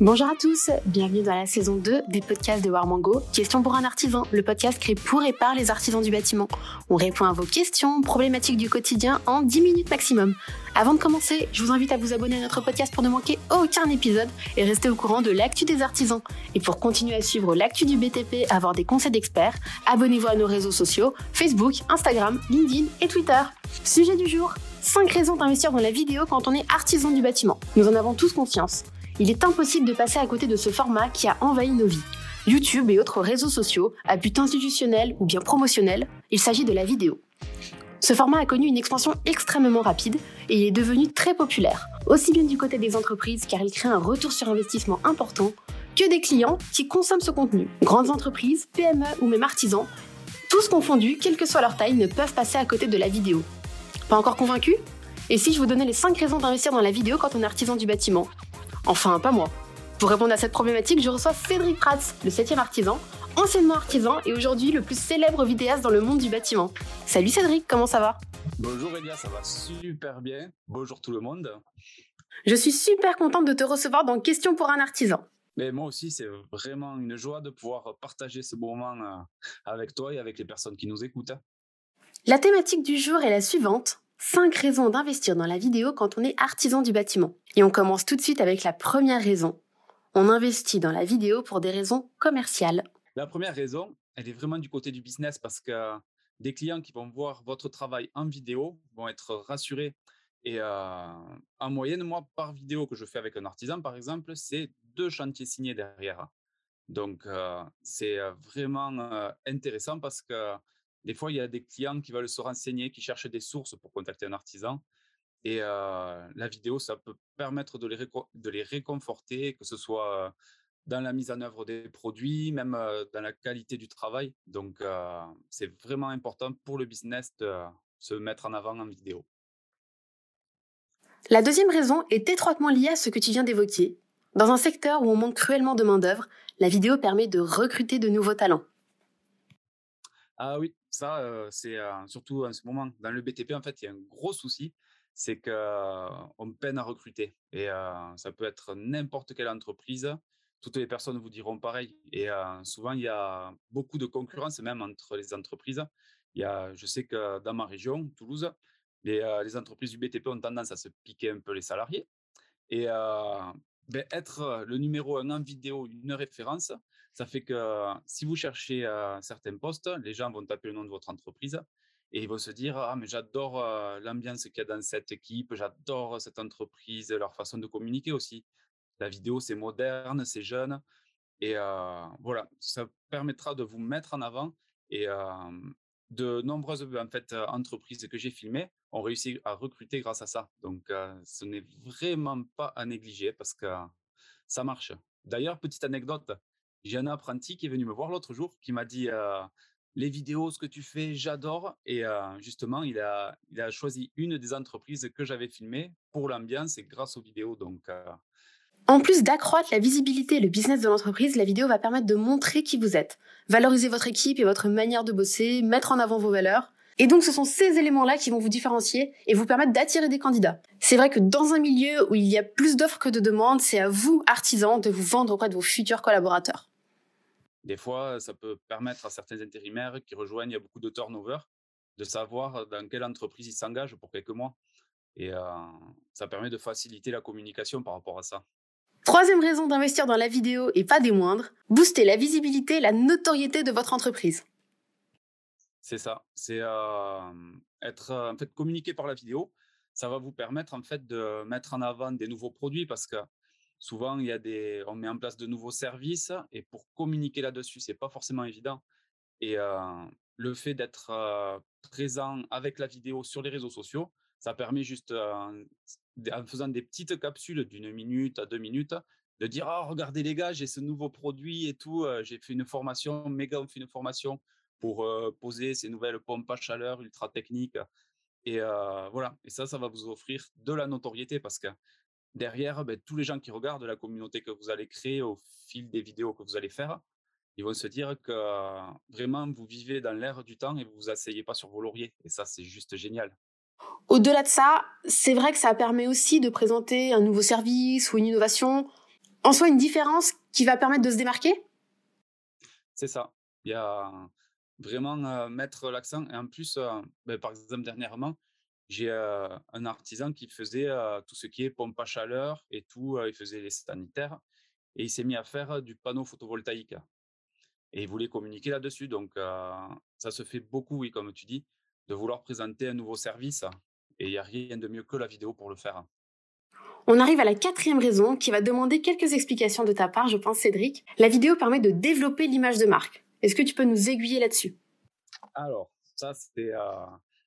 Bonjour à tous, bienvenue dans la saison 2 des podcasts de Warmango. Question pour un artisan, le podcast créé pour et par les artisans du bâtiment. On répond à vos questions, problématiques du quotidien en 10 minutes maximum. Avant de commencer, je vous invite à vous abonner à notre podcast pour ne manquer aucun épisode et rester au courant de l'actu des artisans. Et pour continuer à suivre l'actu du BTP, avoir des conseils d'experts, abonnez-vous à nos réseaux sociaux, Facebook, Instagram, LinkedIn et Twitter. Sujet du jour, 5 raisons d'investir dans la vidéo quand on est artisan du bâtiment. Nous en avons tous conscience. Il est impossible de passer à côté de ce format qui a envahi nos vies. YouTube et autres réseaux sociaux, à but institutionnel ou bien promotionnel, il s'agit de la vidéo. Ce format a connu une expansion extrêmement rapide et il est devenu très populaire, aussi bien du côté des entreprises car il crée un retour sur investissement important, que des clients qui consomment ce contenu. Grandes entreprises, PME ou même artisans, tous confondus, quelle que soit leur taille, ne peuvent passer à côté de la vidéo. Pas encore convaincu Et si je vous donnais les 5 raisons d'investir dans la vidéo quand on est artisan du bâtiment? Enfin, pas moi. Pour répondre à cette problématique, je reçois Cédric Prats, le 7e artisan, anciennement artisan et aujourd'hui le plus célèbre vidéaste dans le monde du bâtiment. Salut Cédric, comment ça va? Bonjour Elia, ça va super bien. Bonjour tout le monde. Je suis super contente de te recevoir dans Question pour un artisan. Mais moi aussi, c'est vraiment une joie de pouvoir partager ce moment euh, avec toi et avec les personnes qui nous écoutent. La thématique du jour est la suivante. 5 raisons d'investir dans la vidéo quand on est artisan du bâtiment. Et on commence tout de suite avec la première raison. On investit dans la vidéo pour des raisons commerciales. La première raison, elle est vraiment du côté du business parce que des clients qui vont voir votre travail en vidéo vont être rassurés. Et euh, en moyenne, moi, par vidéo que je fais avec un artisan, par exemple, c'est deux chantiers signés derrière. Donc, euh, c'est euh, vraiment intéressant parce que des fois, il y a des clients qui veulent se renseigner, qui cherchent des sources pour contacter un artisan. Et la vidéo, ça peut permettre de les, de les réconforter, que ce soit dans la mise en œuvre des produits, même dans la qualité du travail. Donc, c'est vraiment important pour le business de se mettre en avant en vidéo. La deuxième raison est étroitement liée à ce que tu viens d'évoquer. Dans un secteur où on manque cruellement de main-d'œuvre, la vidéo permet de recruter de nouveaux talents. Ah oui, ça, c'est surtout en ce moment. Dans le BTP, en fait, il y a un gros souci, c'est qu'on peine à recruter. Et ça peut être n'importe quelle entreprise. Toutes les personnes vous diront pareil. Et souvent, il y a beaucoup de concurrence, même entre les entreprises. Il y a, je sais que dans ma région, Toulouse, les, les entreprises du BTP ont tendance à se piquer un peu les salariés. Et ben, être le numéro un en vidéo, une référence, ça fait que si vous cherchez certains postes, les gens vont taper le nom de votre entreprise et ils vont se dire ah mais j'adore l'ambiance qu'il y a dans cette équipe, j'adore cette entreprise, leur façon de communiquer aussi. La vidéo c'est moderne, c'est jeune et voilà, ça permettra de vous mettre en avant et de nombreuses en fait entreprises que j'ai filmées ont réussi à recruter grâce à ça. Donc, ce n'est vraiment pas à négliger parce que ça marche. D'ailleurs, petite anecdote, j'ai un apprenti qui est venu me voir l'autre jour qui m'a dit les vidéos, ce que tu fais, j'adore. Et justement, il a, il a choisi une des entreprises que j'avais filmées pour l'ambiance et grâce aux vidéos. Donc, en plus d'accroître la visibilité et le business de l'entreprise, la vidéo va permettre de montrer qui vous êtes, valoriser votre équipe et votre manière de bosser, mettre en avant vos valeurs. Et donc ce sont ces éléments-là qui vont vous différencier et vous permettre d'attirer des candidats. C'est vrai que dans un milieu où il y a plus d'offres que de demandes, c'est à vous, artisans, de vous vendre auprès de vos futurs collaborateurs. Des fois, ça peut permettre à certains intérimaires qui rejoignent, beaucoup de turnover, de savoir dans quelle entreprise ils s'engagent pour quelques mois. Et euh, ça permet de faciliter la communication par rapport à ça. Troisième raison d'investir dans la vidéo et pas des moindres, booster la visibilité la notoriété de votre entreprise. C'est ça. C'est être en fait communiqué par la vidéo. Ça va vous permettre en fait de mettre en avant des nouveaux produits parce que souvent il y a des, on met en place de nouveaux services et pour communiquer là-dessus, c'est pas forcément évident. Et le fait d'être présent avec la vidéo sur les réseaux sociaux, ça permet juste en faisant des petites capsules d'une minute à deux minutes de dire oh regardez les gars j'ai ce nouveau produit et tout j'ai fait une formation méga on fait une formation pour poser ces nouvelles pompes à chaleur ultra techniques. Et voilà, et ça, ça va vous offrir de la notoriété parce que derrière, ben, tous les gens qui regardent la communauté que vous allez créer au fil des vidéos que vous allez faire, ils vont se dire que vraiment vous vivez dans l'air du temps et vous vous asseyez pas sur vos lauriers. Et ça, c'est juste génial. Au-delà de ça, c'est vrai que ça permet aussi de présenter un nouveau service ou une innovation en soi une différence qui va permettre de se démarquer? C'est ça. Il y a vraiment mettre l'accent. Et en plus, ben, par exemple, dernièrement, j'ai un artisan qui faisait tout ce qui est pompe à chaleur et tout, il faisait les sanitaires et il s'est mis à faire du panneau photovoltaïque. Et il voulait communiquer là-dessus. Donc, ça se fait beaucoup, oui, comme tu dis, de vouloir présenter un nouveau service. Et il n'y a rien de mieux que la vidéo pour le faire. On arrive à la quatrième raison qui va demander quelques explications de ta part, je pense, Cédric. La vidéo permet de développer l'image de marque. Est-ce que tu peux nous aiguiller là-dessus? Alors, ça,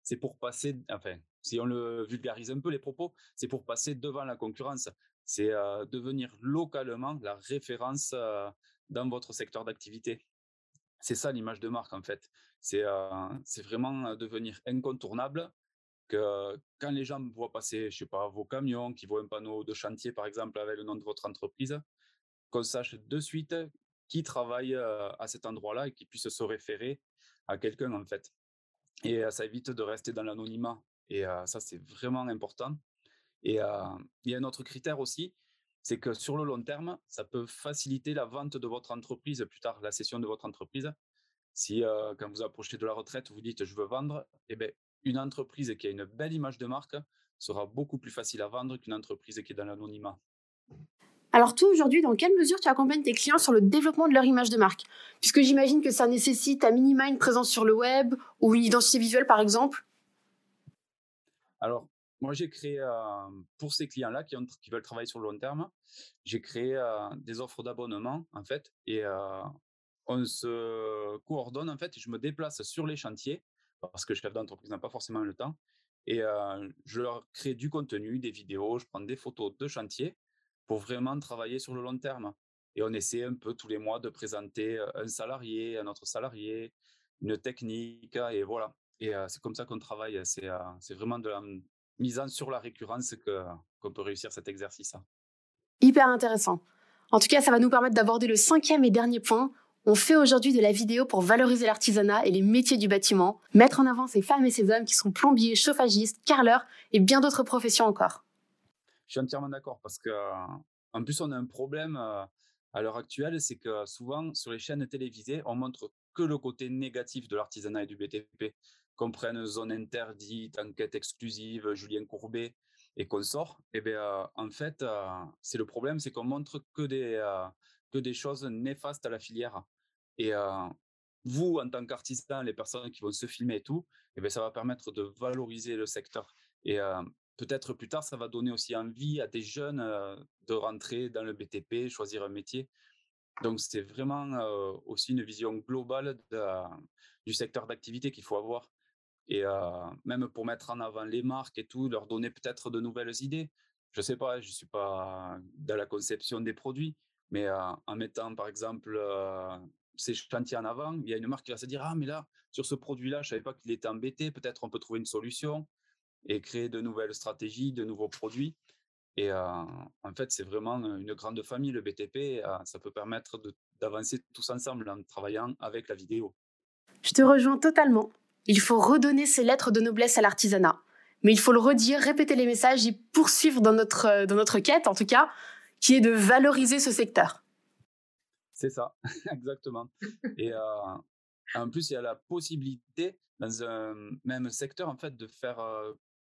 c'est pour passer, enfin, si on le vulgarise un peu les propos, c'est pour passer devant la concurrence. C'est devenir localement la référence dans votre secteur d'activité. C'est ça l'image de marque en fait. C'est vraiment devenir incontournable que quand les gens voient passer, je sais pas, vos camions, qui voient un panneau de chantier par exemple avec le nom de votre entreprise, qu'on sache de suite qui travaille à cet endroit-là et qui puisse se référer à quelqu'un en fait. Et ça évite de rester dans l'anonymat. Et ça, c'est vraiment important. Et il y a un autre critère aussi, c'est que sur le long terme, ça peut faciliter la vente de votre entreprise plus tard, la cession de votre entreprise. Si quand vous approchez de la retraite, vous dites je veux vendre, eh bien, une entreprise qui a une belle image de marque sera beaucoup plus facile à vendre qu'une entreprise qui est dans l'anonymat. Alors toi aujourd'hui, dans quelle mesure tu accompagnes tes clients sur le développement de leur image de marque? Puisque j'imagine que ça nécessite à minima une présence sur le web ou une identité visuelle par exemple. Alors moi j'ai créé pour ces clients-là qui, veulent travailler sur le long terme, j'ai créé des offres d'abonnement en fait et on se coordonne en fait je me déplace sur les chantiers parce que chef d'entreprise n'a pas forcément le temps et je leur crée du contenu, des vidéos, je prends des photos de chantier pour vraiment travailler sur le long terme. Et on essaie un peu tous les mois de présenter un salarié, un autre salarié, une technique, et voilà. Et c'est comme ça qu'on travaille. C'est vraiment de la mise en sur la récurrence qu'on peut réussir cet exercice. Hyper intéressant. En tout cas, ça va nous permettre d'aborder le cinquième et dernier point. On fait aujourd'hui de la vidéo pour valoriser l'artisanat et les métiers du bâtiment, mettre en avant ces femmes et ces hommes qui sont plombiers, chauffagistes, carreleurs et bien d'autres professions encore. Je suis entièrement d'accord parce que, en plus, on a un problème à l'heure actuelle, c'est que souvent sur les chaînes télévisées, on montre que le côté négatif de l'artisanat et du BTP, qu'on prenne zone interdite, enquête exclusive, Julien Courbet et qu'on sort. Eh bien, en fait, c'est le problème, c'est qu'on montre que des que des choses néfastes à la filière. Et vous, en tant qu'artisan, les personnes qui vont se filmer et tout, eh bien, ça va permettre de valoriser le secteur. Et peut-être plus tard, ça va donner aussi envie à des jeunes de rentrer dans le BTP, choisir un métier. Donc, c'est vraiment aussi une vision globale du secteur d'activité qu'il faut avoir. Et même pour mettre en avant les marques et tout, leur donner peut-être de nouvelles idées. Je sais pas, je suis pas dans la conception des produits, mais en mettant, par exemple, ces chantiers en avant, il y a une marque qui va se dire, ah, mais là, sur ce produit-là, je savais pas qu'il était embêté, peut-être on peut trouver une solution et créer de nouvelles stratégies, de nouveaux produits. Et en fait, c'est vraiment une grande famille, le BTP. ça peut permettre d'avancer tous ensemble en travaillant avec la vidéo. Je te rejoins totalement. Il faut redonner ces lettres de noblesse à l'artisanat. Mais il faut le redire, répéter les messages et poursuivre dans notre, dans notre quête, en tout cas, qui est de valoriser ce secteur. C'est ça, exactement. Et en plus, il y a la possibilité, dans un même secteur, en fait, de faire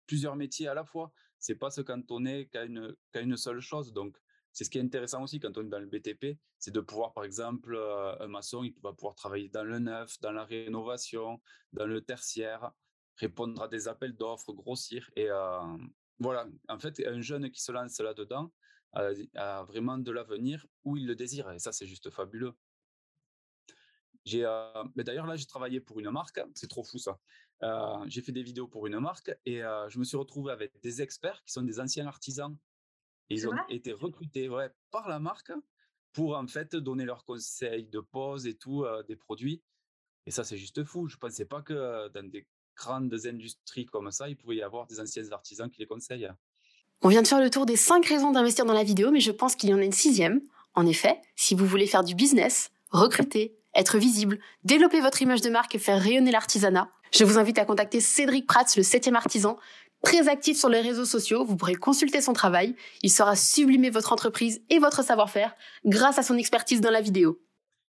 plusieurs métiers à la fois. C'est pas se cantonner qu'à une, qu'à une seule chose. Donc, c'est ce qui est intéressant aussi quand on est dans le BTP, c'est de pouvoir, par exemple, un maçon, il va pouvoir travailler dans le neuf, dans la rénovation, dans le tertiaire, répondre à des appels d'offres, grossir. Et voilà, en fait, un jeune qui se lance là-dedans a, vraiment de l'avenir où il le désire. Et ça, c'est juste fabuleux. J'ai, mais d'ailleurs, là, j'ai travaillé pour une marque, c'est trop fou ça. j'ai fait des vidéos pour une marque et je me suis retrouvé avec des experts qui sont des anciens artisans. Ils ont été recrutés ouais, par la marque pour en fait donner leurs conseils de pose et tout des produits. Et ça, c'est juste fou. Je ne pensais pas que dans des grandes industries comme ça, il pouvait y avoir des anciens artisans qui les conseillent. On vient de faire le tour des 5 raisons d'investir dans la vidéo, mais je pense qu'il y en a une sixième. En effet, si vous voulez faire du business, recruter, être visible, développer votre image de marque et faire rayonner l'artisanat, je vous invite à contacter Cédric Prats, le 7e artisan, Très actif sur les réseaux sociaux, vous pourrez consulter son travail. Il saura sublimer votre entreprise et votre savoir-faire grâce à son expertise dans la vidéo.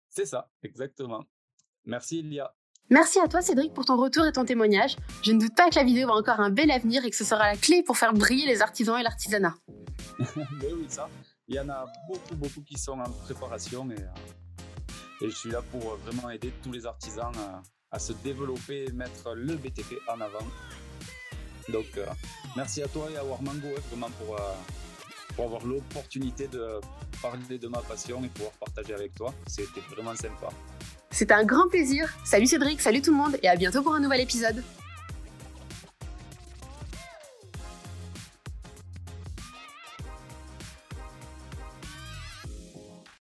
C'est ça, exactement. Merci Ilia. Merci à toi Cédric pour ton retour et ton témoignage. Je ne doute pas que la vidéo va encore un bel avenir et que ce sera la clé pour faire briller les artisans et l'artisanat. Mais oui, ça. Il y en a beaucoup, beaucoup qui sont en préparation et, euh, et je suis là pour vraiment aider tous les artisans à, à se développer et mettre le BTP en avant. Donc, euh, merci à toi et à Warmango hein, vraiment pour, euh, pour avoir l'opportunité de parler de ma passion et pouvoir partager avec toi. C'était vraiment sympa. C'était un grand plaisir. Salut Cédric, salut tout le monde et à bientôt pour un nouvel épisode.